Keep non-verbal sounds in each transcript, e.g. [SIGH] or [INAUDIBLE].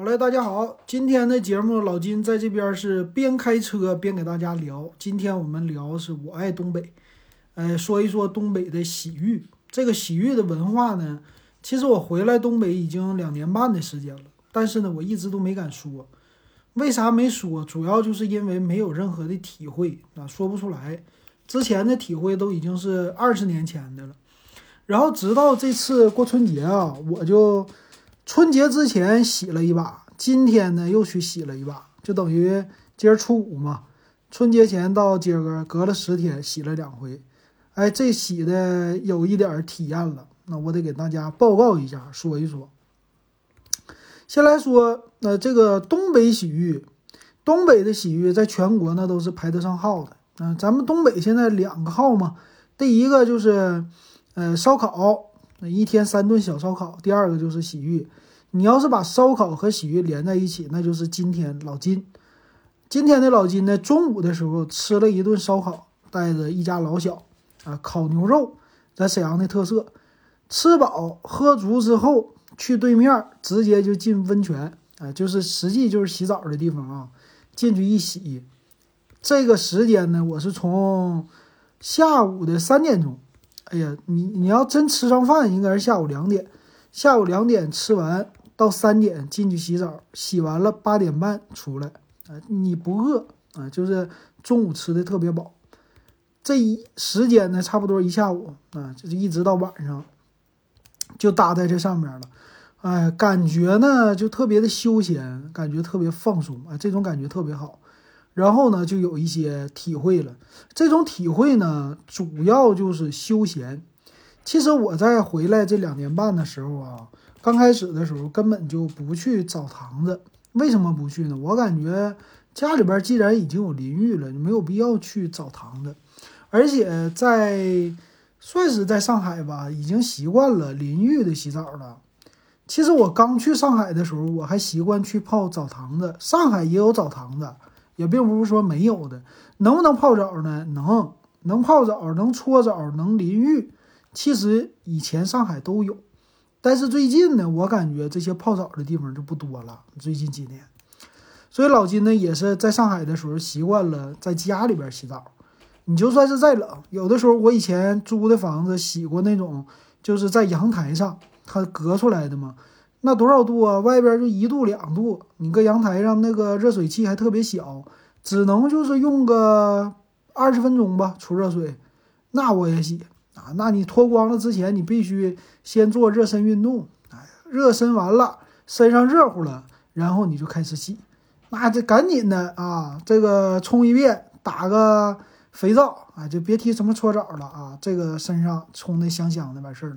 好嘞，大家好，今天的节目老金在这边是边开车边给大家聊。今天我们聊是我爱东北，呃，说一说东北的洗浴。这个洗浴的文化呢，其实我回来东北已经两年半的时间了，但是呢，我一直都没敢说。为啥没说？主要就是因为没有任何的体会啊，说不出来。之前的体会都已经是二十年前的了。然后直到这次过春节啊，我就。春节之前洗了一把，今天呢又去洗了一把，就等于今儿初五嘛。春节前到今儿个隔了十天洗了两回，哎，这洗的有一点体验了，那我得给大家报告一下，说一说。先来说，呃这个东北洗浴，东北的洗浴在全国那都是排得上号的。嗯，咱们东北现在两个号嘛，第一个就是，呃，烧烤。一天三顿小烧烤，第二个就是洗浴。你要是把烧烤和洗浴连在一起，那就是今天老金。今天的老金呢，中午的时候吃了一顿烧烤，带着一家老小啊，烤牛肉，在沈阳的特色。吃饱喝足之后，去对面直接就进温泉啊，就是实际就是洗澡的地方啊。进去一洗，这个时间呢，我是从下午的三点钟。哎呀，你你要真吃上饭，应该是下午两点。下午两点吃完，到三点进去洗澡，洗完了八点半出来。啊，你不饿啊？就是中午吃的特别饱。这一时间呢，差不多一下午啊，就是一直到晚上，就搭在这上面了。哎，感觉呢就特别的休闲，感觉特别放松啊，这种感觉特别好。然后呢，就有一些体会了。这种体会呢，主要就是休闲。其实我在回来这两年半的时候啊，刚开始的时候根本就不去澡堂子。为什么不去呢？我感觉家里边既然已经有淋浴了，你没有必要去澡堂子。而且在算是在上海吧，已经习惯了淋浴的洗澡了。其实我刚去上海的时候，我还习惯去泡澡堂子。上海也有澡堂子。也并不是说没有的，能不能泡澡呢？能，能泡澡，能搓澡，能淋浴。其实以前上海都有，但是最近呢，我感觉这些泡澡的地方就不多了。最近几年，所以老金呢也是在上海的时候习惯了在家里边洗澡。你就算是再冷，有的时候我以前租的房子洗过那种，就是在阳台上它隔出来的嘛。那多少度啊？外边就一度两度，你搁阳台上那个热水器还特别小，只能就是用个二十分钟吧，出热水。那我也洗啊。那你脱光了之前，你必须先做热身运动。哎，热身完了，身上热乎了，然后你就开始洗。那这赶紧的啊，这个冲一遍，打个肥皂啊，就别提什么搓澡了啊，这个身上冲的香香的，完事儿了。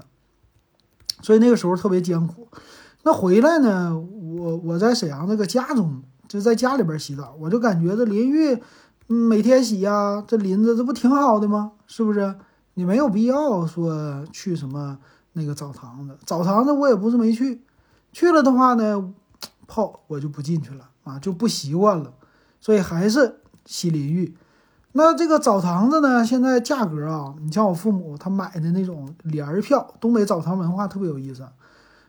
所以那个时候特别艰苦。那回来呢？我我在沈阳那个家中，就在家里边洗澡，我就感觉这淋浴，每天洗呀，这淋着这不挺好的吗？是不是？你没有必要说去什么那个澡堂子，澡堂子我也不是没去，去了的话呢，泡我就不进去了啊，就不习惯了，所以还是洗淋浴。那这个澡堂子呢，现在价格啊，你像我父母他买的那种帘儿票，东北澡堂文化特别有意思。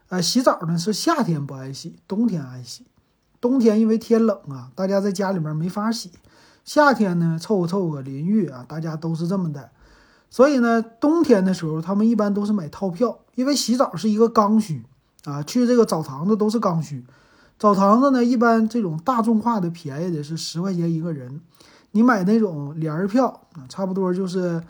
呃，洗澡呢是夏天不爱洗，冬天爱洗。冬天因为天冷啊，大家在家里面没法洗。夏天呢，凑合凑合淋浴啊，大家都是这么的。所以呢，冬天的时候他们一般都是买套票，因为洗澡是一个刚需啊。去这个澡堂子都是刚需。澡堂子呢，一般这种大众化的便宜的是十块钱一个人。你买那种帘儿票啊，差不多就是。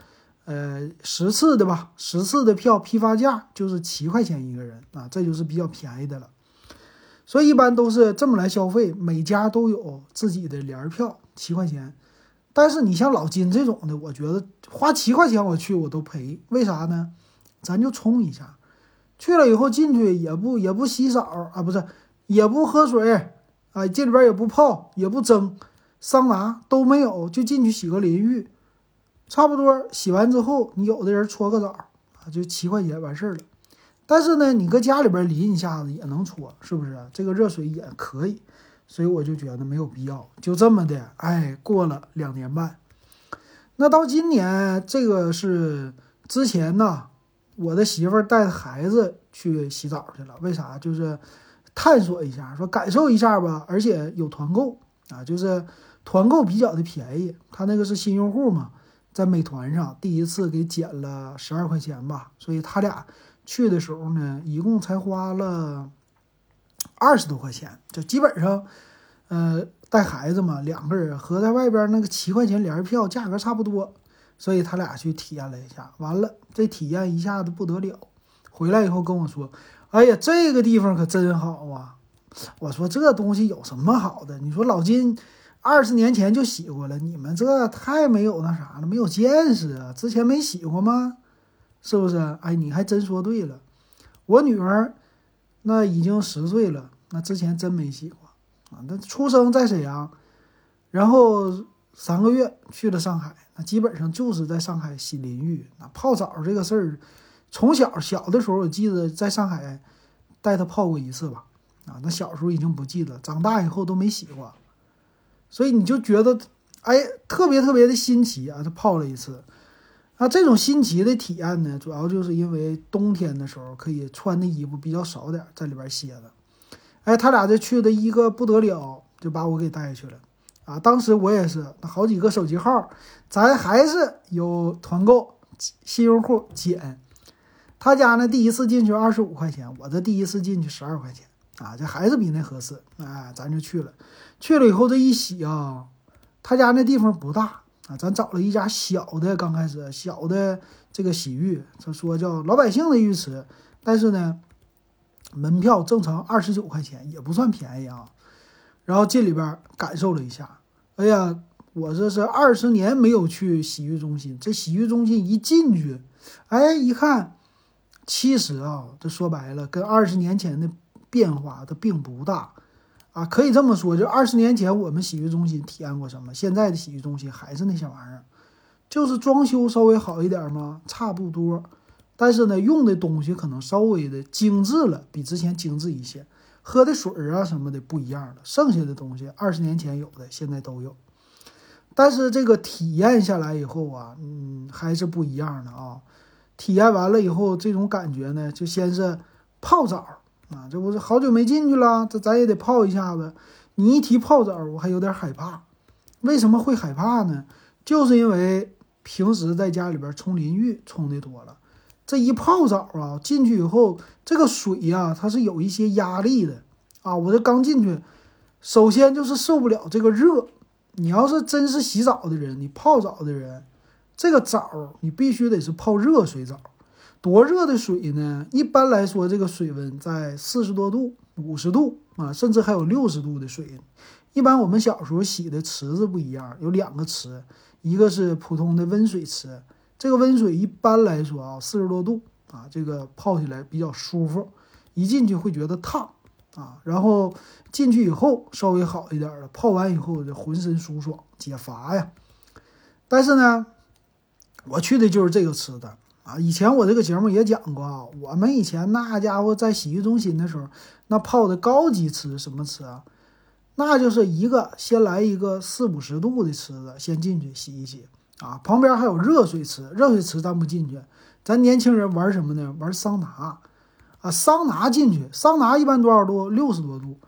呃，十次的吧，十次的票批发价就是七块钱一个人啊，这就是比较便宜的了。所以一般都是这么来消费，每家都有自己的联儿票，七块钱。但是你像老金这种的，我觉得花七块钱我去我都赔，为啥呢？咱就冲一下，去了以后进去也不也不洗澡啊，不是也不喝水啊，这里边也不泡也不蒸，桑拿都没有，就进去洗个淋浴。差不多洗完之后，你有的人搓个澡啊，就七块钱完事儿了。但是呢，你搁家里边淋一下子也能搓，是不是？这个热水也可以，所以我就觉得没有必要。就这么的，哎，过了两年半，那到今年这个是之前呢，我的媳妇儿带孩子去洗澡去了。为啥？就是探索一下，说感受一下吧，而且有团购啊，就是团购比较的便宜。他那个是新用户嘛，在美团上第一次给减了十二块钱吧，所以他俩去的时候呢，一共才花了二十多块钱，就基本上，呃，带孩子嘛，两个人和在外边那个七块钱联票价格差不多，所以他俩去体验了一下，完了这体验一下子不得了，回来以后跟我说。哎呀，这个地方可真好啊！我说这东西有什么好的？你说老金二十年前就洗过了，你们这太没有那啥了，没有见识啊！之前没洗过吗？是不是？哎，你还真说对了。我女儿那已经十岁了，那之前真没洗过啊。那出生在沈阳，然后三个月去了上海，那基本上就是在上海洗淋浴。那泡澡这个事儿。从小小的时候，我记得在上海带他泡过一次吧，啊，那小时候已经不记得，长大以后都没洗过，所以你就觉得，哎，特别特别的新奇啊！他泡了一次，啊，这种新奇的体验呢，主要就是因为冬天的时候可以穿的衣服比较少点，在里边歇着。哎，他俩这去的一个不得了，就把我给带去了，啊，当时我也是，好几个手机号，咱还是有团购，新用户减。他家呢，第一次进去二十五块钱，我这第一次进去十二块钱啊，这还是比那合适，哎，咱就去了。去了以后这一洗啊，他家那地方不大啊，咱找了一家小的，刚开始小的这个洗浴，他说叫老百姓的浴池，但是呢，门票正常二十九块钱，也不算便宜啊。然后进里边感受了一下，哎呀，我这是二十年没有去洗浴中心，这洗浴中心一进去，哎，一看。其实啊，这说白了，跟二十年前的变化它并不大，啊，可以这么说，就二十年前我们洗浴中心体验过什么，现在的洗浴中心还是那些玩意儿，就是装修稍微好一点嘛，差不多，但是呢，用的东西可能稍微的精致了，比之前精致一些，喝的水啊什么的不一样了，剩下的东西二十年前有的现在都有，但是这个体验下来以后啊，嗯，还是不一样的啊。体验完了以后，这种感觉呢，就先是泡澡啊，这不是好久没进去了，这咱也得泡一下子。你一提泡澡，我还有点害怕。为什么会害怕呢？就是因为平时在家里边冲淋浴冲的多了，这一泡澡啊，进去以后，这个水呀，它是有一些压力的啊。我这刚进去，首先就是受不了这个热。你要是真是洗澡的人，你泡澡的人。这个澡你必须得是泡热水澡，多热的水呢？一般来说，这个水温在四十多度、五十度啊，甚至还有六十度的水。一般我们小时候洗的池子不一样，有两个池，一个是普通的温水池，这个温水一般来说啊，四十多度啊，这个泡起来比较舒服，一进去会觉得烫啊，然后进去以后稍微好一点了，泡完以后就浑身舒爽解乏呀。但是呢。我去的就是这个池子啊！以前我这个节目也讲过啊，我们以前那家伙在洗浴中心的时候，那泡的高级池什么池啊？那就是一个先来一个四五十度的池子，先进去洗一洗啊。旁边还有热水池，热水池咱不进去，咱年轻人玩什么呢？玩桑拿啊！桑拿进去，桑拿一般多少度？六十多度，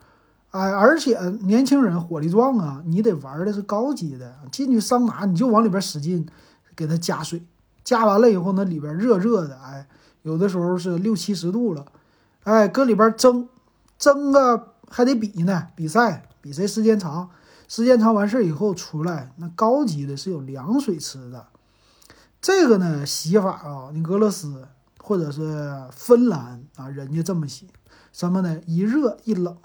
哎，而且年轻人火力壮啊，你得玩的是高级的。进去桑拿，你就往里边使劲。给它加水，加完了以后，那里边热热的，哎，有的时候是六七十度了，哎，搁里边蒸，蒸个还得比呢，比赛比谁时间长，时间长完事以后出来，那高级的是有凉水池的，这个呢洗法啊，你俄罗斯或者是芬兰啊，人家这么洗，什么呢？一热一冷，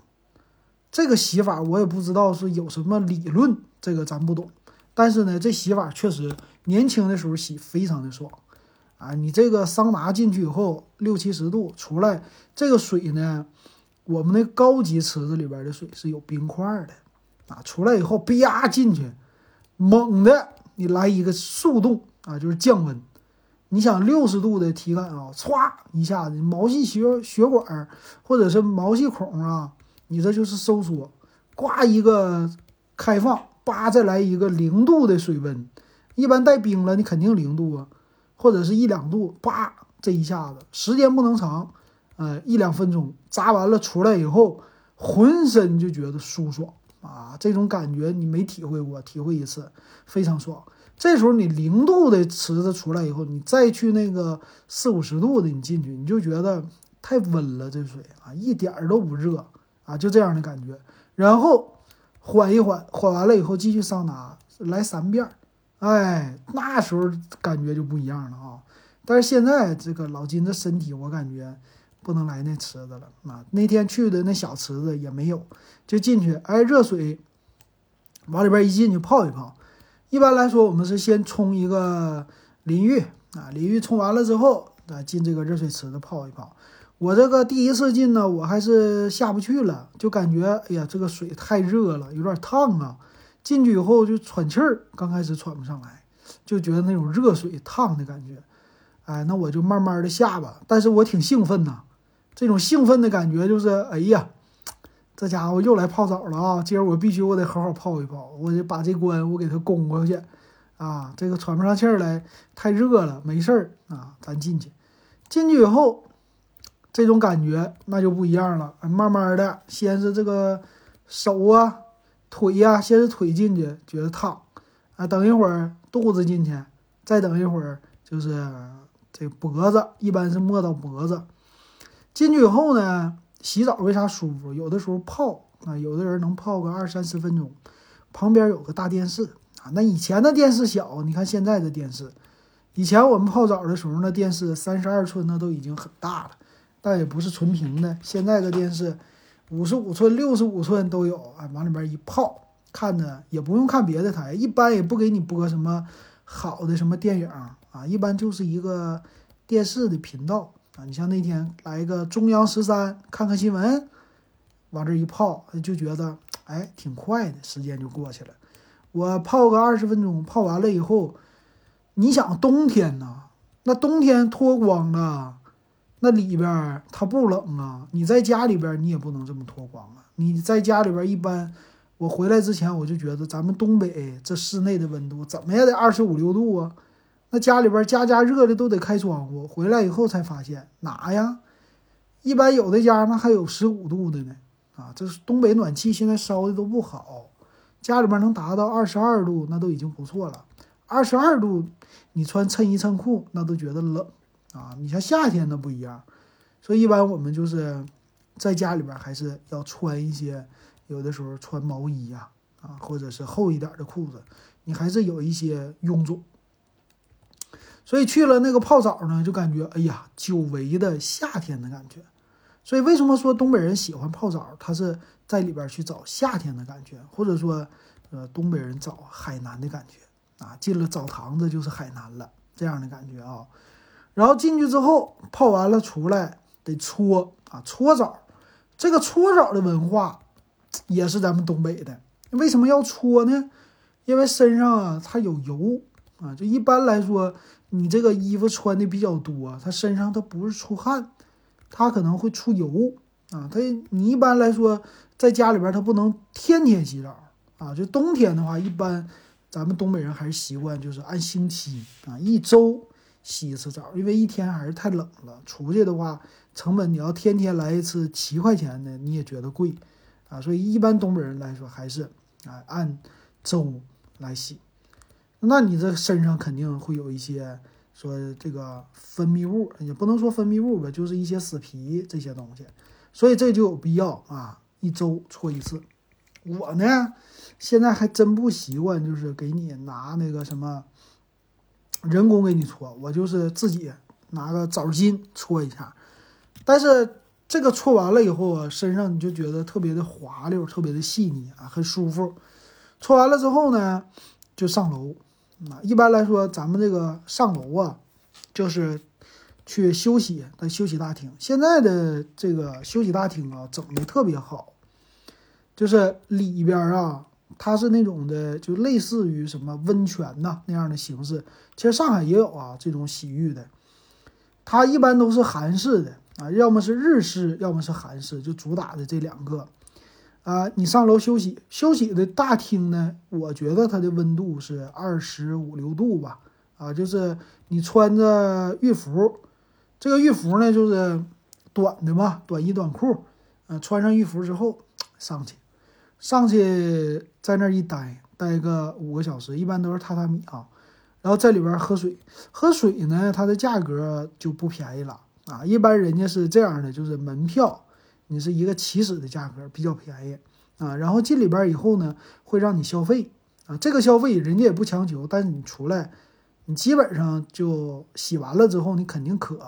这个洗法我也不知道是有什么理论，这个咱不懂，但是呢，这洗法确实。年轻的时候洗非常的爽，啊，你这个桑拿进去以后六七十度出来，这个水呢，我们那高级池子里边的水是有冰块的，啊，出来以后啪进去，猛的你来一个速冻啊，就是降温。你想六十度的体感啊，歘一下子毛细血血管或者是毛细孔啊，你这就是收缩，呱一个开放，叭再来一个零度的水温。一般带冰了，你肯定零度啊，或者是一两度，叭，这一下子时间不能长，呃，一两分钟扎完了出来以后，浑身就觉得舒爽啊！这种感觉你没体会过，体会一次非常爽。这时候你零度的池子出来以后，你再去那个四五十度的你进去，你就觉得太温了，这水啊一点儿都不热啊，就这样的感觉。然后缓一缓，缓完了以后继续桑拿，来三遍儿，哎，那时候感觉就不一样了啊。但是现在这个老金的身体，我感觉。不能来那池子了啊！那天去的那小池子也没有，就进去，哎，热水往里边一进去泡一泡。一般来说，我们是先冲一个淋浴啊，淋浴冲完了之后，啊，进这个热水池子泡一泡。我这个第一次进呢，我还是下不去了，就感觉哎呀，这个水太热了，有点烫啊。进去以后就喘气儿，刚开始喘不上来，就觉得那种热水烫的感觉。哎，那我就慢慢的下吧。但是我挺兴奋呐。这种兴奋的感觉就是，哎呀，这家伙又来泡澡了啊！今儿我必须我得好好泡一泡，我得把这关我给他攻过去啊！这个喘不上气儿来，太热了，没事儿啊，咱进去。进去以后，这种感觉那就不一样了。慢慢的，先是这个手啊、腿呀，先是腿进去觉得烫啊，等一会儿肚子进去，再等一会儿就是这脖子，一般是摸到脖子。进去以后呢，洗澡为啥舒服？有的时候泡啊，有的人能泡个二三十分钟。旁边有个大电视啊，那以前的电视小，你看现在的电视。以前我们泡澡的时候，那电视三十二寸，那都已经很大了，但也不是纯平的。现在的电视五十五寸、六十五寸都有啊，往里边一泡，看的也不用看别的台，一般也不给你播什么好的什么电影啊，一般就是一个电视的频道。啊，你像那天来一个中央十三，看看新闻，往这一泡，就觉得哎挺快的，时间就过去了。我泡个二十分钟，泡完了以后，你想冬天呢？那冬天脱光了，那里边它不冷啊。你在家里边你也不能这么脱光啊。你在家里边一般，我回来之前我就觉得咱们东北这室内的温度怎么也得二十五六度啊。那家里边家家热的都得开窗户，回来以后才发现哪呀？一般有的家那还有十五度的呢，啊，这是东北暖气现在烧的都不好，家里边能达到二十二度那都已经不错了。二十二度你穿衬衣衬裤那都觉得冷啊，你像夏天那不一样，所以一般我们就是在家里边还是要穿一些，有的时候穿毛衣呀，啊，或者是厚一点的裤子，你还是有一些臃肿。所以去了那个泡澡呢，就感觉哎呀，久违的夏天的感觉。所以为什么说东北人喜欢泡澡？他是在里边去找夏天的感觉，或者说，呃，东北人找海南的感觉啊。进了澡堂子就是海南了，这样的感觉啊。然后进去之后泡完了出来得搓啊，搓澡。这个搓澡的文化 [TSK] 也是咱们东北的。为什么要搓呢？因为身上啊它有油啊，就一般来说。你这个衣服穿的比较多，它身上它不是出汗，它可能会出油啊。它你一般来说在家里边，它不能天天洗澡啊。就冬天的话，一般咱们东北人还是习惯就是按星期啊，一周洗一次澡，因为一天还是太冷了。出去的话，成本你要天天来一次七块钱的，你也觉得贵啊。所以一般东北人来说，还是啊按周来洗。那你这身上肯定会有一些说这个分泌物，也不能说分泌物吧，就是一些死皮这些东西，所以这就有必要啊，一周搓一次。我呢，现在还真不习惯，就是给你拿那个什么人工给你搓，我就是自己拿个澡巾搓一下。但是这个搓完了以后啊，身上你就觉得特别的滑溜，特别的细腻啊，很舒服。搓完了之后呢，就上楼。啊，一般来说，咱们这个上楼啊，就是去休息的休息大厅。现在的这个休息大厅啊，整的特别好，就是里边啊，它是那种的，就类似于什么温泉呐那样的形式。其实上海也有啊，这种洗浴的，它一般都是韩式的啊，要么是日式，要么是韩式，就主打的这两个。啊，你上楼休息，休息的大厅呢？我觉得它的温度是二十五六度吧。啊，就是你穿着浴服，这个浴服呢就是短的嘛，短衣短裤。呃，穿上浴服之后，上去，上去在那儿一待，待个五个小时，一般都是榻榻米啊。然后在里边喝水，喝水呢，它的价格就不便宜了啊。一般人家是这样的，就是门票，你是一个起始的价格比较便宜啊。然后进里边以后呢，会让你消费啊。这个消费人家也不强求，但是你出来，你基本上就洗完了之后，你肯定渴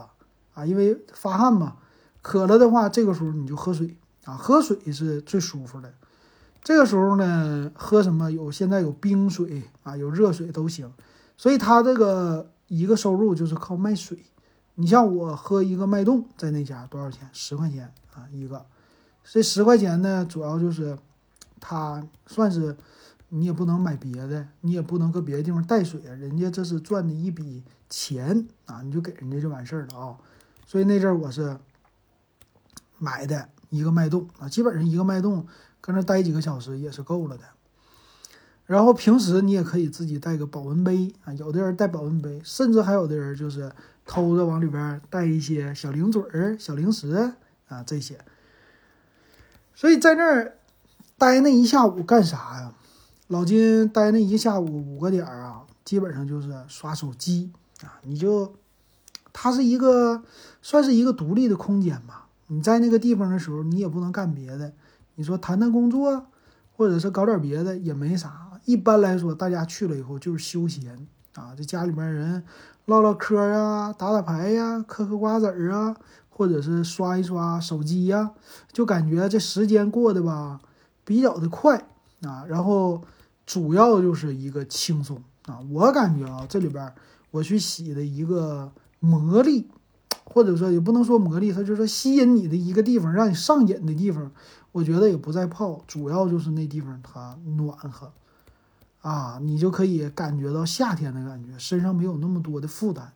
啊，因为发汗嘛。渴了的话，这个时候你就喝水啊，喝水是最舒服的。这个时候呢，喝什么有现在有冰水啊，有热水都行。所以他这个一个收入就是靠卖水。你像我喝一个脉动，在那家多少钱？十块钱啊一个。这十块钱呢，主要就是他算是你也不能买别的，你也不能搁别的地方带水。人家这是赚的一笔钱啊，你就给人家就完事儿了啊。所以那阵儿我是买的一个脉动啊，基本上一个脉动搁那待几个小时也是够了的。然后平时你也可以自己带个保温杯啊，有的人带保温杯，甚至还有的人就是偷着往里边带一些小零嘴儿、小零食啊这些。所以在那儿待那一下午干啥呀？老金待那一下午五个点儿啊，基本上就是刷手机啊。你就，它是一个算是一个独立的空间吧。你在那个地方的时候，你也不能干别的。你说谈谈工作，或者是搞点别的也没啥。一般来说，大家去了以后就是休闲啊，这家里面人唠唠嗑呀，打打牌呀，嗑嗑瓜子儿啊，或者是刷一刷手机呀，就感觉这时间过得吧比较的快啊。然后主要就是一个轻松啊，我感觉啊，这里边我去洗的一个魔力，或者说也不能说魔力，它就是吸引你的一个地方，让你上瘾的地方，我觉得也不在泡，主要就是那地方它暖和。啊，你就可以感觉到夏天的感觉，身上没有那么多的负担，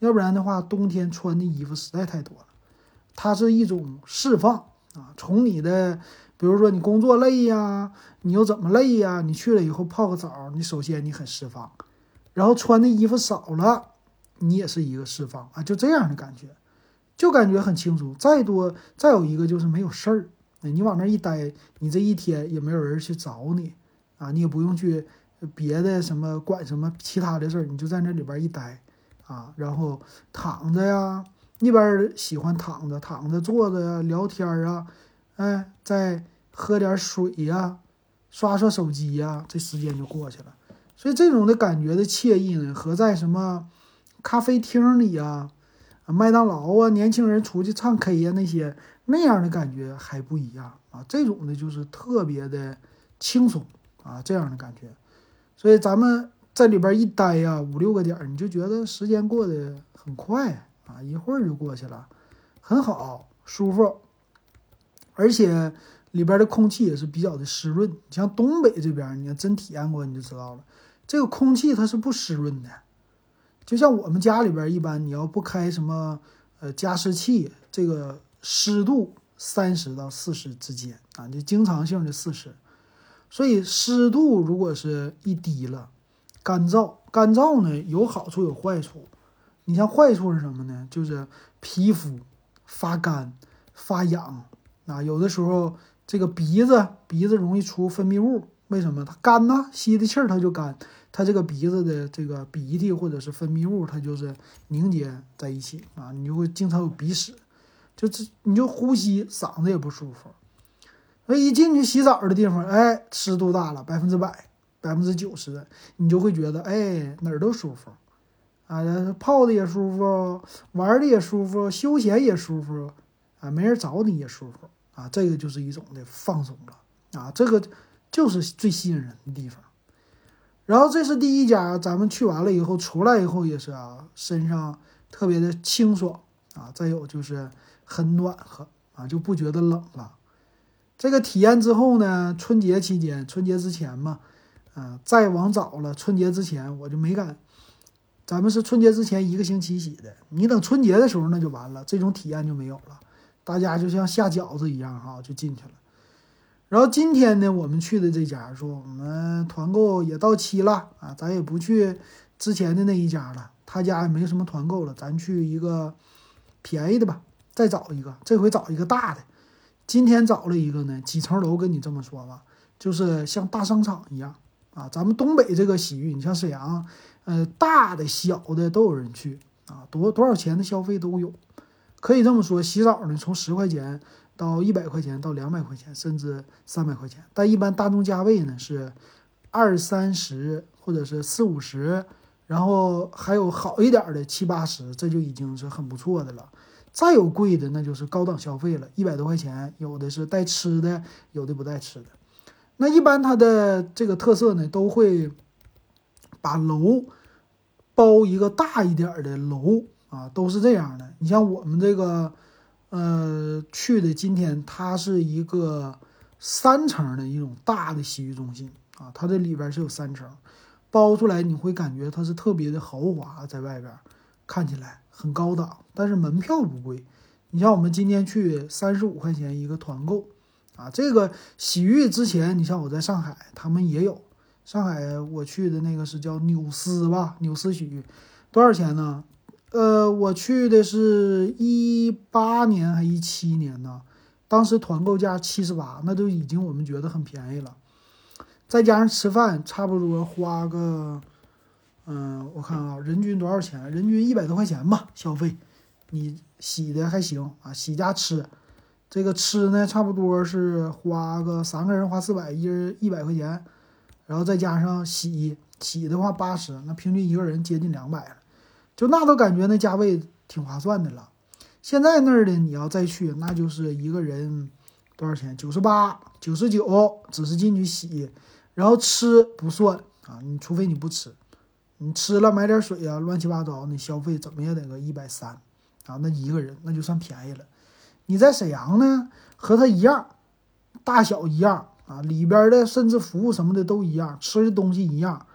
要不然的话，冬天穿的衣服实在太多了。它是一种释放啊，从你的，比如说你工作累呀，你又怎么累呀？你去了以后泡个澡，你首先你很释放，然后穿的衣服少了，你也是一个释放啊，就这样的感觉，就感觉很轻松。再多，再有一个就是没有事儿，你往那一待，你这一天也没有人去找你啊，你也不用去。别的什么管什么其他的事儿，你就在那里边一待，啊，然后躺着呀，一边喜欢躺着、躺着、坐着呀，聊天儿啊，哎，再喝点水呀，刷刷手机呀，这时间就过去了。所以这种的感觉的惬意呢，和在什么咖啡厅里呀、麦当劳啊，年轻人出去唱 K 呀那些那样的感觉还不一样啊。这种的就是特别的轻松啊，这样的感觉。所以咱们在里边一待呀，五六个点儿，你就觉得时间过得很快啊，一会儿就过去了，很好，舒服。而且里边的空气也是比较的湿润。像东北这边，你要真体验过，你就知道了，这个空气它是不湿润的。就像我们家里边，一般你要不开什么呃加湿器，这个湿度三十到四十之间啊，就经常性的四十。所以湿度如果是一低了，干燥，干燥呢有好处有坏处。你像坏处是什么呢？就是皮肤发干、发痒啊。有的时候这个鼻子鼻子容易出分泌物，为什么？它干呐，吸的气儿它就干，它这个鼻子的这个鼻涕或者是分泌物，它就是凝结在一起啊，你就会经常有鼻屎，就这你就呼吸嗓子也不舒服。所以一进去洗澡的地方，哎，湿度大了，百分之百、百分之九十，你就会觉得，哎，哪儿都舒服，啊，泡的也舒服，玩的也舒服，休闲也舒服，啊，没人找你也舒服，啊，这个就是一种的放松了，啊，这个就是最吸引人的地方。然后这是第一家，咱们去完了以后，出来以后也是啊，身上特别的清爽，啊，再有就是很暖和，啊，就不觉得冷了。这个体验之后呢，春节期间，春节之前嘛，啊，再往早了，春节之前我就没敢。咱们是春节之前一个星期洗的，你等春节的时候那就完了，这种体验就没有了，大家就像下饺子一样哈，就进去了。然后今天呢，我们去的这家说我们团购也到期了啊，咱也不去之前的那一家了，他家也没什么团购了，咱去一个便宜的吧，再找一个，这回找一个大的。今天找了一个呢，几层楼跟你这么说吧，就是像大商场一样啊。咱们东北这个洗浴，你像沈阳，呃，大的小的都有人去啊，多多少钱的消费都有。可以这么说，洗澡呢，从十块钱到一百块钱到两百块钱，甚至三百块钱。但一般大众价位呢是二三十或者是四五十，然后还有好一点的七八十，这就已经是很不错的了。再有贵的，那就是高档消费了，一百多块钱，有的是带吃的，有的不带吃的。那一般它的这个特色呢，都会把楼包一个大一点的楼。啊，都是这样的。你像我们这个，呃，去的今天，它是一个三层的一种大的洗浴中心啊，它这里边是有三层，包出来你会感觉它是特别的豪华，在外边看起来很高档，但是门票不贵。你像我们今天去三十五块钱一个团购啊，这个洗浴之前，你像我在上海，他们也有。上海我去的那个是叫纽斯吧，纽斯洗浴，多少钱呢？呃，我去的是一八年还一七年呢，当时团购价七十八，那都已经我们觉得很便宜了。再加上吃饭，差不多花个，嗯，我看啊，人均多少钱？人均一百多块钱吧，消费。你洗的还行啊，洗加吃，这个吃呢，差不多是花个三个人花四百，一人一百块钱，然后再加上洗洗的话八十，那平均一个人接近两百了。就那都感觉那价位挺划算的了，现在那儿的你要再去，那就是一个人多少钱？九十八、九十九，只是进去洗，然后吃不算啊。你除非你不吃，你吃了买点水啊，乱七八糟，你消费怎么也得个一百三啊。那一个人那就算便宜了。你在沈阳呢，和他一样，大小一样啊，里边的甚至服务什么的都一样，吃的东西一样，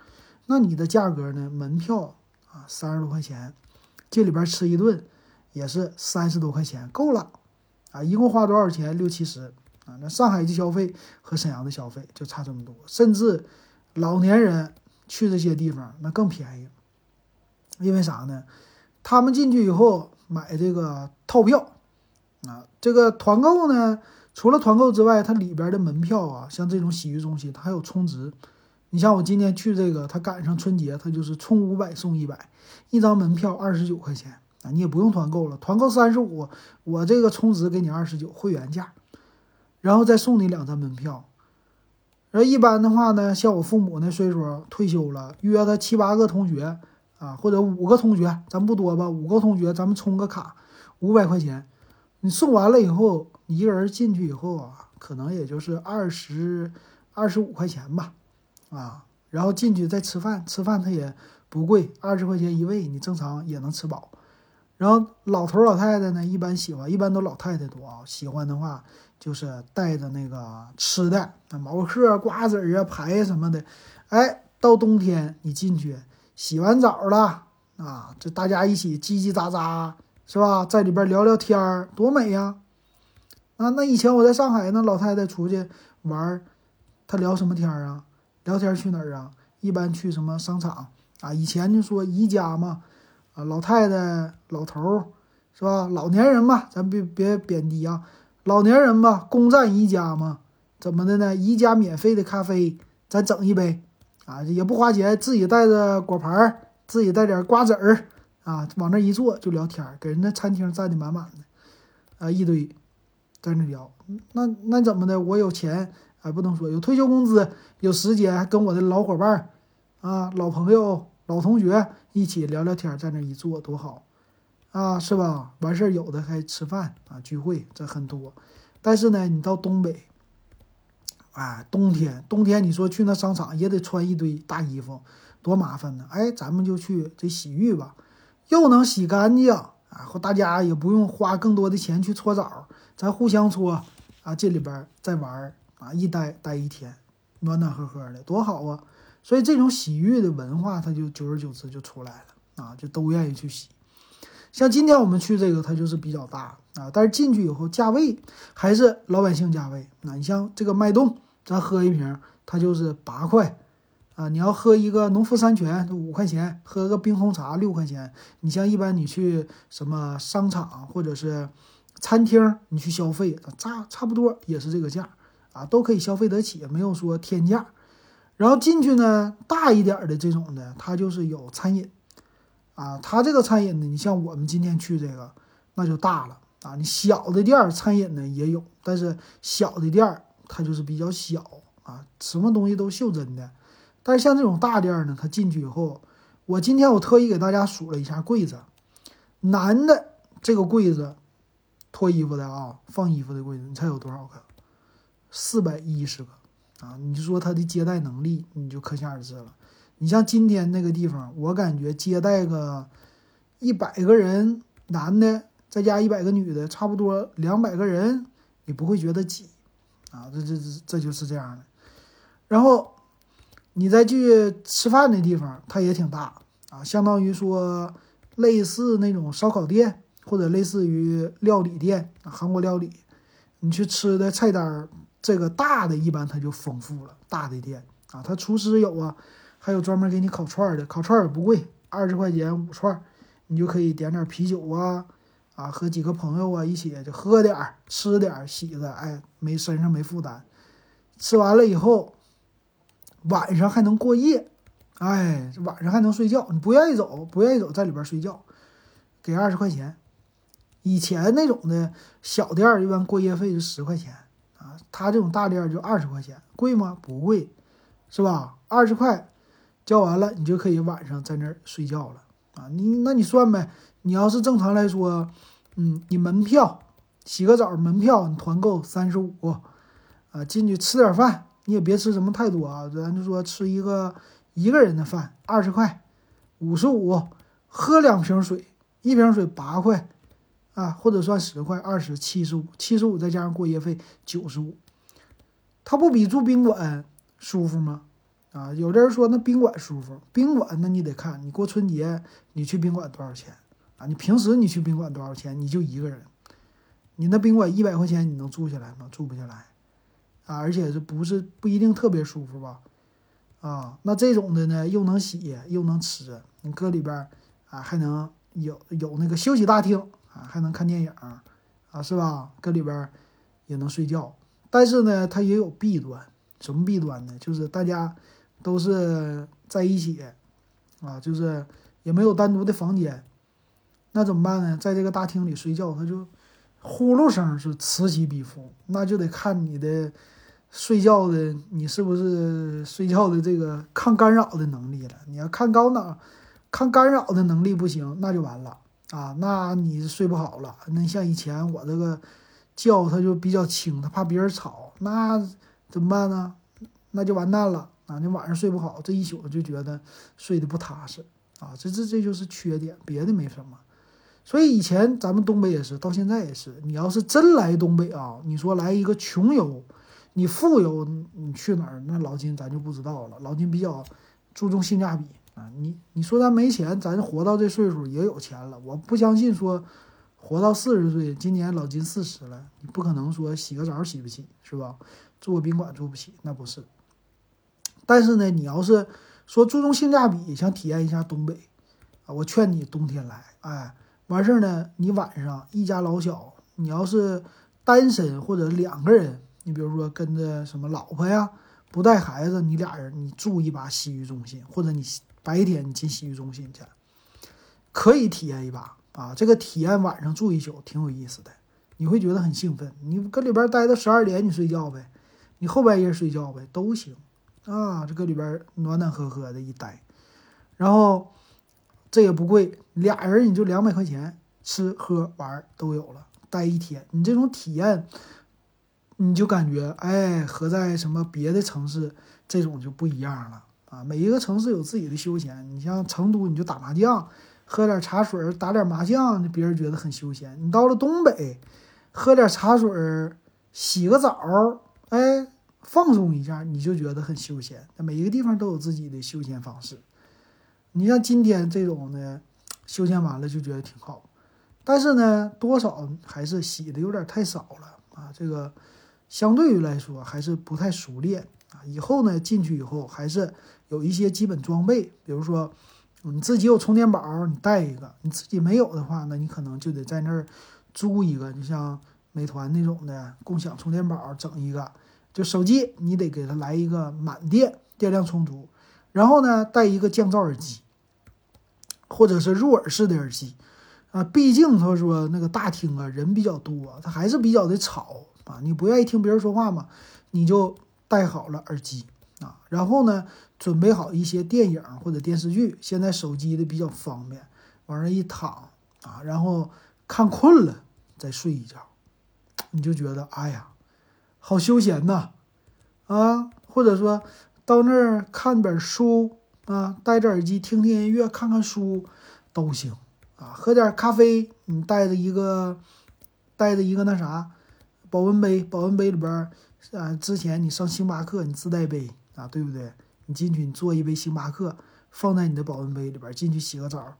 那你的价格呢？门票。啊，三十多块钱，这里边吃一顿也是三十多块钱，够了啊！一共花多少钱？六七十啊！那上海的消费和沈阳的消费就差这么多，甚至老年人去这些地方那更便宜，因为啥呢？他们进去以后买这个套票啊，这个团购呢，除了团购之外，它里边的门票啊，像这种洗浴中心，它还有充值。你像我今天去这个，他赶上春节，他就是充五百送一百，一张门票二十九块钱啊，你也不用团购了，团购三十五，我这个充值给你二十九会员价，然后再送你两张门票。然后一般的话呢，像我父母那岁数退休了，约他七八个同学啊，或者五个同学，咱不多吧，五个同学咱们充个卡，五百块钱，你送完了以后，你一个人进去以后啊，可能也就是二十二十五块钱吧。啊，然后进去再吃饭，吃饭它也不贵，二十块钱一位，你正常也能吃饱。然后老头老太太呢，一般喜欢，一般都老太太多啊。喜欢的话，就是带着那个吃的，那毛嗑、瓜子啊、排什么的。哎，到冬天你进去洗完澡了啊，这大家一起叽叽喳喳，是吧？在里边聊聊天儿，多美呀！啊，那以前我在上海，那老太太出去玩，她聊什么天儿啊？聊天去哪儿啊？一般去什么商场啊？以前就说宜家嘛，啊，老太太、老头儿是吧？老年人嘛，咱别别贬低啊，老年人嘛，攻占宜家嘛，怎么的呢？宜家免费的咖啡，咱整一杯啊，也不花钱，自己带着果盘儿，自己带点瓜子儿啊，往那一坐就聊天，给人家餐厅占的满满的，啊，一堆在那聊，那那怎么的？我有钱。还不能说有退休工资，有时间，跟我的老伙伴啊、老朋友、老同学一起聊聊天，在那一坐多好啊，是吧？完事儿有的还吃饭啊，聚会这很多。但是呢，你到东北，哎，冬天，冬天你说去那商场也得穿一堆大衣服，多麻烦呢。哎，咱们就去这洗浴吧，又能洗干净，然后大家也不用花更多的钱去搓澡，咱互相搓啊，这里边再玩。啊，一待待一天，暖暖和和的，多好啊！所以这种洗浴的文化，它就久而久之就出来了啊，就都愿意去洗。像今天我们去这个，它就是比较大啊，但是进去以后价位还是老百姓价位。那你像这个脉动，咱喝一瓶，它就是八块啊。你要喝一个农夫山泉，五块钱；喝个冰红茶六块钱。你像一般你去什么商场或者是餐厅你去消费，差差不多也是这个价啊，都可以消费得起，没有说天价。然后进去呢，大一点的这种的，它就是有餐饮啊，它这个餐饮呢，你像我们今天去这个，那就大了啊。你小的店儿餐饮呢也有，但是小的店儿它就是比较小啊，什么东西都袖珍的。但是像这种大店儿呢，它进去以后，我今天我特意给大家数了一下柜子，男的这个柜子。脱衣服的啊，放衣服的柜子，你猜有多少个？四百一十个啊！你就说他的接待能力，你就可想而知了。你像今天那个地方，我感觉接待个一百个人，男的再加一百个女的，差不多两百个人，你不会觉得挤啊？这这这这就是这样的。然后你再去吃饭的地方，它也挺大啊，相当于说类似那种烧烤店。或者类似于料理店，韩国料理，你去吃的菜单，这个大的一般它就丰富了。大的店啊，它厨师有啊，还有专门给你烤串的，烤串也不贵，二十块钱五串，你就可以点点啤酒啊，啊和几个朋友啊一起就喝点儿，吃点儿，洗的，哎，没身上没负担。吃完了以后，晚上还能过夜，哎，晚上还能睡觉。你不愿意走，不愿意走，在里边睡觉，给二十块钱。以前那种的小店儿，一般过夜费是十块钱他这种大店就二十块钱，贵吗？不贵，是吧？二十块交完了，你就可以晚上在那儿睡觉了啊。你那你算呗，你要是正常来说，嗯，你门票洗个澡门票你团购三十五啊，进去吃点饭，你也别吃什么太多啊，咱就说吃一个一个人的饭二十块，五十五，喝两瓶水，一瓶水八块。啊，或者算十块、二十、七十五、七十五，再加上过夜费九十五，它不比住宾馆舒服吗？啊，有的人说那宾馆舒服，宾馆那你得看你过春节你去宾馆多少钱啊？你平时你去宾馆多少钱？你就一个人，你那宾馆一百块钱你能住下来吗？住不下来啊，而且是不是不一定特别舒服吧？啊，那这种的呢，又能洗又能吃，你搁里边啊还能有有那个休息大厅。啊，还能看电影，啊，是吧？搁里边也能睡觉，但是呢，它也有弊端。什么弊端呢？就是大家都是在一起，啊，就是也没有单独的房间，那怎么办呢？在这个大厅里睡觉，它就呼噜声是此起彼伏，那就得看你的睡觉的，你是不是睡觉的这个抗干扰的能力了。你要看高脑抗干扰的能力不行，那就完了。啊，那你睡不好了。那像以前我这个觉它就比较轻，它怕别人吵，那怎么办呢？那就完蛋了啊！你晚上睡不好，这一宿就觉得睡得不踏实啊。这这这就是缺点，别的没什么。所以以前咱们东北也是，到现在也是。你要是真来东北啊，你说来一个穷游，你富游，你去哪儿？那老金咱就不知道了。老金比较注重性价比。啊，你你说咱没钱，咱活到这岁数也有钱了。我不相信说活到四十岁，今年老金四十了，你不可能说洗个澡洗不起，是吧？住个宾馆住不起，那不是。但是呢，你要是说注重性价比，想体验一下东北啊，我劝你冬天来。哎，完事儿呢，你晚上一家老小，你要是单身或者两个人，你比如说跟着什么老婆呀，不带孩子，你俩人你住一把洗浴中心，或者你。白天你进洗浴中心去，可以体验一把啊！这个体验晚上住一宿挺有意思的，你会觉得很兴奋。你搁里边待到十二点，你睡觉呗，你后半夜睡觉呗，都行啊！这搁里边暖暖和和的一待，然后这也不贵，俩人你就两百块钱，吃喝玩都有了，待一天，你这种体验，你就感觉哎，和在什么别的城市这种就不一样了。啊，每一个城市有自己的休闲。你像成都，你就打麻将，喝点茶水，打点麻将，别人觉得很休闲。你到了东北，喝点茶水，洗个澡，哎，放松一下，你就觉得很休闲。每一个地方都有自己的休闲方式。你像今天这种呢，休闲完了就觉得挺好，但是呢，多少还是洗的有点太少了啊。这个相对于来说还是不太熟练啊。以后呢，进去以后还是。有一些基本装备，比如说你自己有充电宝，你带一个；你自己没有的话，那你可能就得在那儿租一个，就像美团那种的共享充电宝，整一个。就手机你得给它来一个满电，电量充足，然后呢带一个降噪耳机，或者是入耳式的耳机。啊，毕竟他说那个大厅啊人比较多，它还是比较的吵啊。你不愿意听别人说话嘛，你就戴好了耳机啊。然后呢，准备好一些电影或者电视剧，现在手机的比较方便，往那一躺啊，然后看困了再睡一觉，你就觉得哎呀，好休闲呐啊。或者说到那儿看本书啊，戴着耳机听听音乐，看看书都行。啊，喝点咖啡，你带着一个，带着一个那啥，保温杯，保温杯里边儿，啊，之前你上星巴克你自带杯啊，对不对？你进去你做一杯星巴克，放在你的保温杯里边，进去洗个澡，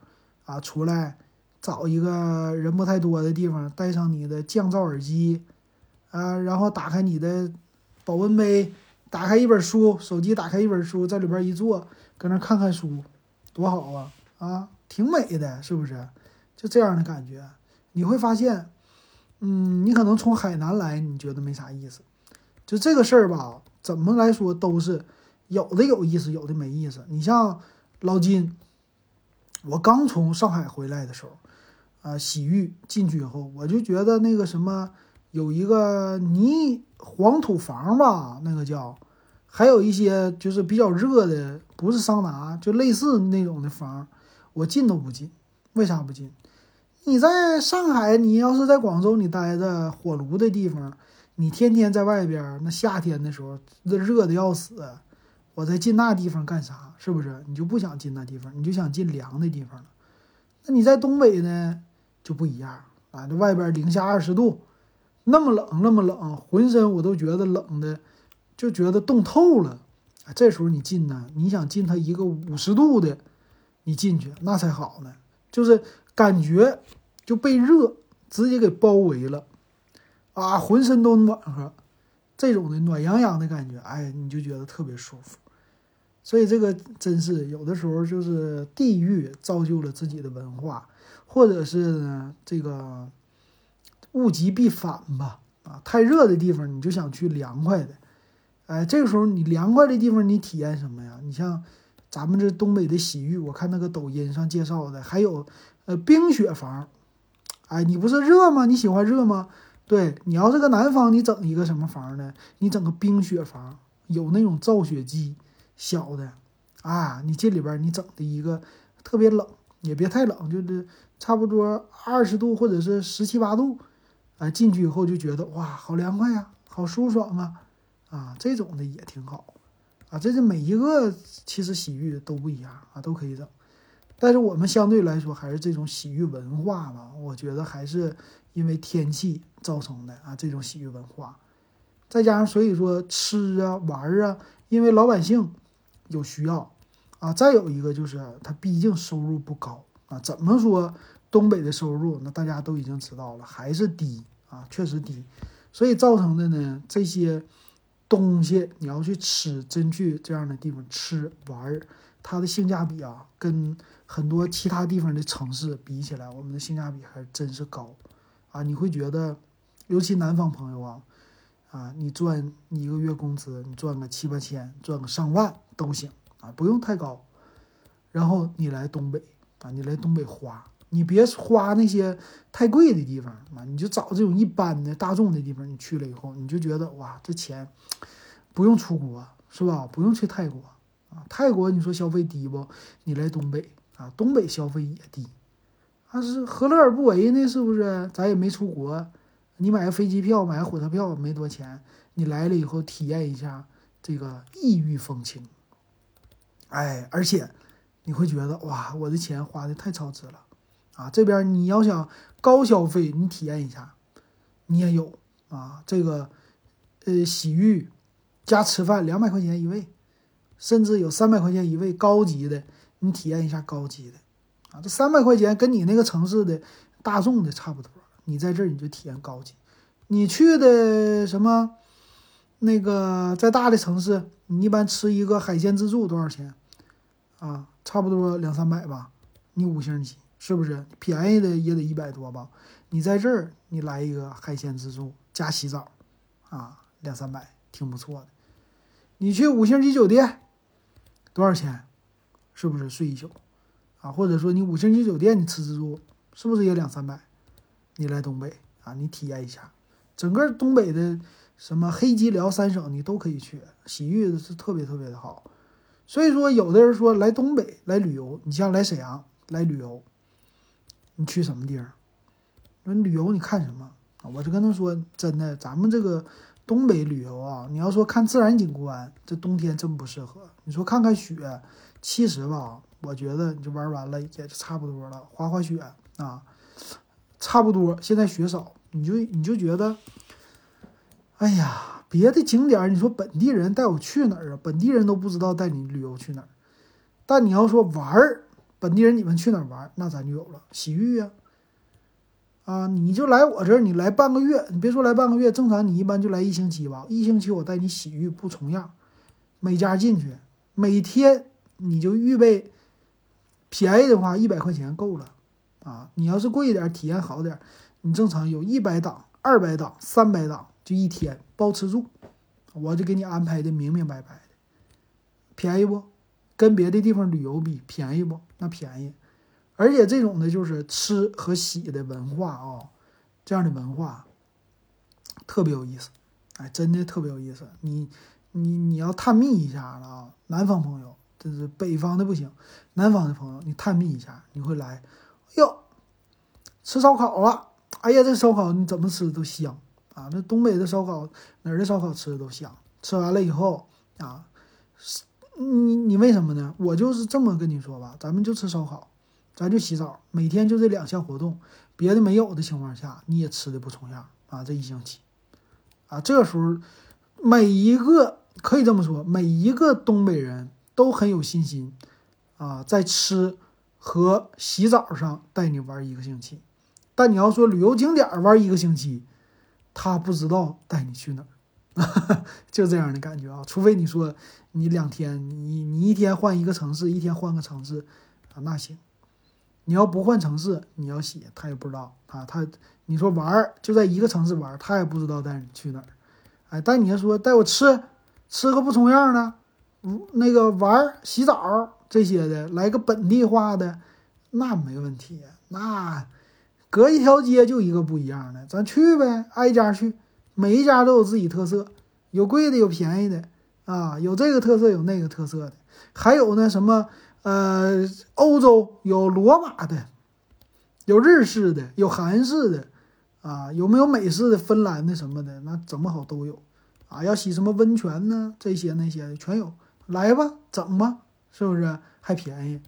啊，出来找一个人不太多的地方，带上你的降噪耳机，啊，然后打开你的保温杯，打开一本书，手机打开一本书，在里边一坐，搁那看看书，多好啊，啊！挺美的，是不是？就这样的感觉，你会发现，嗯，你可能从海南来，你觉得没啥意思。就这个事儿吧，怎么来说都是有的有意思，有的没意思。你像老金，我刚从上海回来的时候，啊，洗浴进去以后，我就觉得那个什么，有一个泥黄土房吧，那个叫，还有一些就是比较热的，不是桑拿，就类似那种的房。我进都不进，为啥不进？你在上海，你要是在广州，你待着火炉的地方，你天天在外边，那夏天的时候那热的要死，我在进那地方干啥？是不是？你就不想进那地方，你就想进凉的地方了。那你在东北呢，就不一样啊！这外边零下二十度，那么冷，那么冷，浑身我都觉得冷的，就觉得冻透了。这时候你进呢，你想进它一个五十度的。你进去那才好呢，就是感觉就被热直接给包围了，啊，浑身都暖和，这种的暖洋洋的感觉，哎，你就觉得特别舒服。所以这个真是有的时候就是地域造就了自己的文化，或者是呢这个物极必反吧，啊，太热的地方你就想去凉快的，哎，这个时候你凉快的地方你体验什么呀？你像。咱们这东北的洗浴，我看那个抖音上介绍的，还有，呃，冰雪房。哎，你不是热吗？你喜欢热吗？对你要是个南方，你整一个什么房呢？你整个冰雪房，有那种造雪机，小的，啊，你这里边，你整的一个特别冷，也别太冷，就是差不多二十度或者是十七八度，啊，进去以后就觉得哇，好凉快呀，好舒爽啊，啊，这种的也挺好。啊，这是每一个其实洗浴都不一样啊，都可以整。但是我们相对来说还是这种洗浴文化嘛，我觉得还是因为天气造成的啊，这种洗浴文化。再加上所以说吃啊玩啊，因为老百姓有需要啊。再有一个就是他毕竟收入不高啊，怎么说东北的收入那大家都已经知道了，还是低啊，确实低。所以造成的呢这些。东西你要去吃，真去这样的地方吃玩儿，它的性价比啊，跟很多其他地方的城市比起来，我们的性价比还真是高啊！你会觉得，尤其南方朋友啊，啊，你赚你一个月工资，你赚个七八千，赚个上万都行啊，不用太高。然后你来东北啊，你来东北花。你别花那些太贵的地方啊，你就找这种一般的大众的地方。你去了以后，你就觉得哇，这钱不用出国是吧？不用去泰国啊，泰国你说消费低不？你来东北啊，东北消费也低，但是何乐而不为呢？是不是？咱也没出国，你买个飞机票，买个火车票没多钱，你来了以后体验一下这个异域风情，哎，而且你会觉得哇，我的钱花的太超值了。啊，这边你要想高消费，你体验一下，你也有啊。这个，呃，洗浴加吃饭两百块钱一位，甚至有三百块钱一位高级的，你体验一下高级的。啊，这三百块钱跟你那个城市的大众的差不多，你在这儿你就体验高级。你去的什么那个在大的城市，你一般吃一个海鲜自助多少钱？啊，差不多两三百吧。你五星级。是不是便宜的也得一百多吧？你在这儿你来一个海鲜自助加洗澡，啊，两三百挺不错的。你去五星级酒店多少钱？是不是睡一宿？啊，或者说你五星级酒店你吃自助是不是也两三百？你来东北啊，你体验一下，整个东北的什么黑吉辽三省你都可以去，洗浴是特别特别的好。所以说，有的人说来东北来旅游，你像来沈阳来旅游，你去什么地儿？说旅游你看什么？我就跟他说，真的，咱们这个东北旅游啊，你要说看自然景观，这冬天真不适合。你说看看雪，其实吧，我觉得你就玩完了也就差不多了，滑滑雪啊，差不多。现在雪少，你就你就觉得，哎呀。别的景点，你说本地人带我去哪儿啊？本地人都不知道带你旅游去哪儿。但你要说玩儿，本地人你们去哪儿玩？那咱就有了洗浴呀。啊，你就来我这儿，你来半个月，你别说来半个月，正常你一般就来一星期吧。一星期我带你洗浴不重样，每家进去，每天你就预备便宜的话一百块钱够了。啊，你要是贵一点，体验好点，你正常有一百档、二百档、三百档。就一天包吃住，我就给你安排的明明白白的，便宜不？跟别的地方旅游比便宜不？那便宜，而且这种的就是吃和洗的文化啊，这样的文化特别有意思，哎，真的特别有意思。你你你要探秘一下了啊，南方朋友，这是北方的不行，南方的朋友，你探秘一下，你会来，哟，吃烧烤了，哎呀，这烧烤你怎么吃都香。啊，那东北的烧烤哪儿的烧烤吃的都香，吃完了以后啊，你你为什么呢？我就是这么跟你说吧，咱们就吃烧烤，咱就洗澡，每天就这两项活动，别的没有的情况下，你也吃的不重样啊。这一星期，啊，这个时候每一个可以这么说，每一个东北人都很有信心啊，在吃和洗澡上带你玩一个星期，但你要说旅游景点玩一个星期。他不知道带你去哪儿，[LAUGHS] 就这样的感觉啊。除非你说你两天，你你一天换一个城市，一天换个城市啊，那行。你要不换城市，你要洗，他也不知道啊。他你说玩就在一个城市玩，他也不知道带你去哪儿。哎，但你要说带我吃，吃个不重样的，那个玩洗澡这些的，来个本地化的，那没问题，那。隔一条街就一个不一样的，咱去呗，挨家去，每一家都有自己特色，有贵的有便宜的啊，有这个特色有那个特色的，还有呢什么呃，欧洲有罗马的，有日式的，有韩式的啊，有没有美式的、芬兰的什么的，那整不好都有啊。要洗什么温泉呢？这些那些的全有，来吧，整吧，是不是还便宜？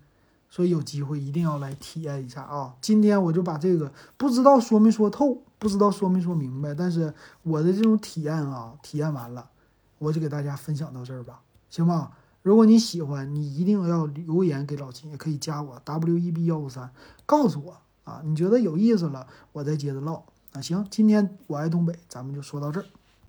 所以有机会一定要来体验一下啊！今天我就把这个不知道说没说透，不知道说没说明白，但是我的这种体验啊，体验完了，我就给大家分享到这儿吧，行吧？如果你喜欢，你一定要留言给老秦，也可以加我 W E B 幺五三，告诉我啊，你觉得有意思了，我再接着唠啊。行，今天我爱东北，咱们就说到这儿。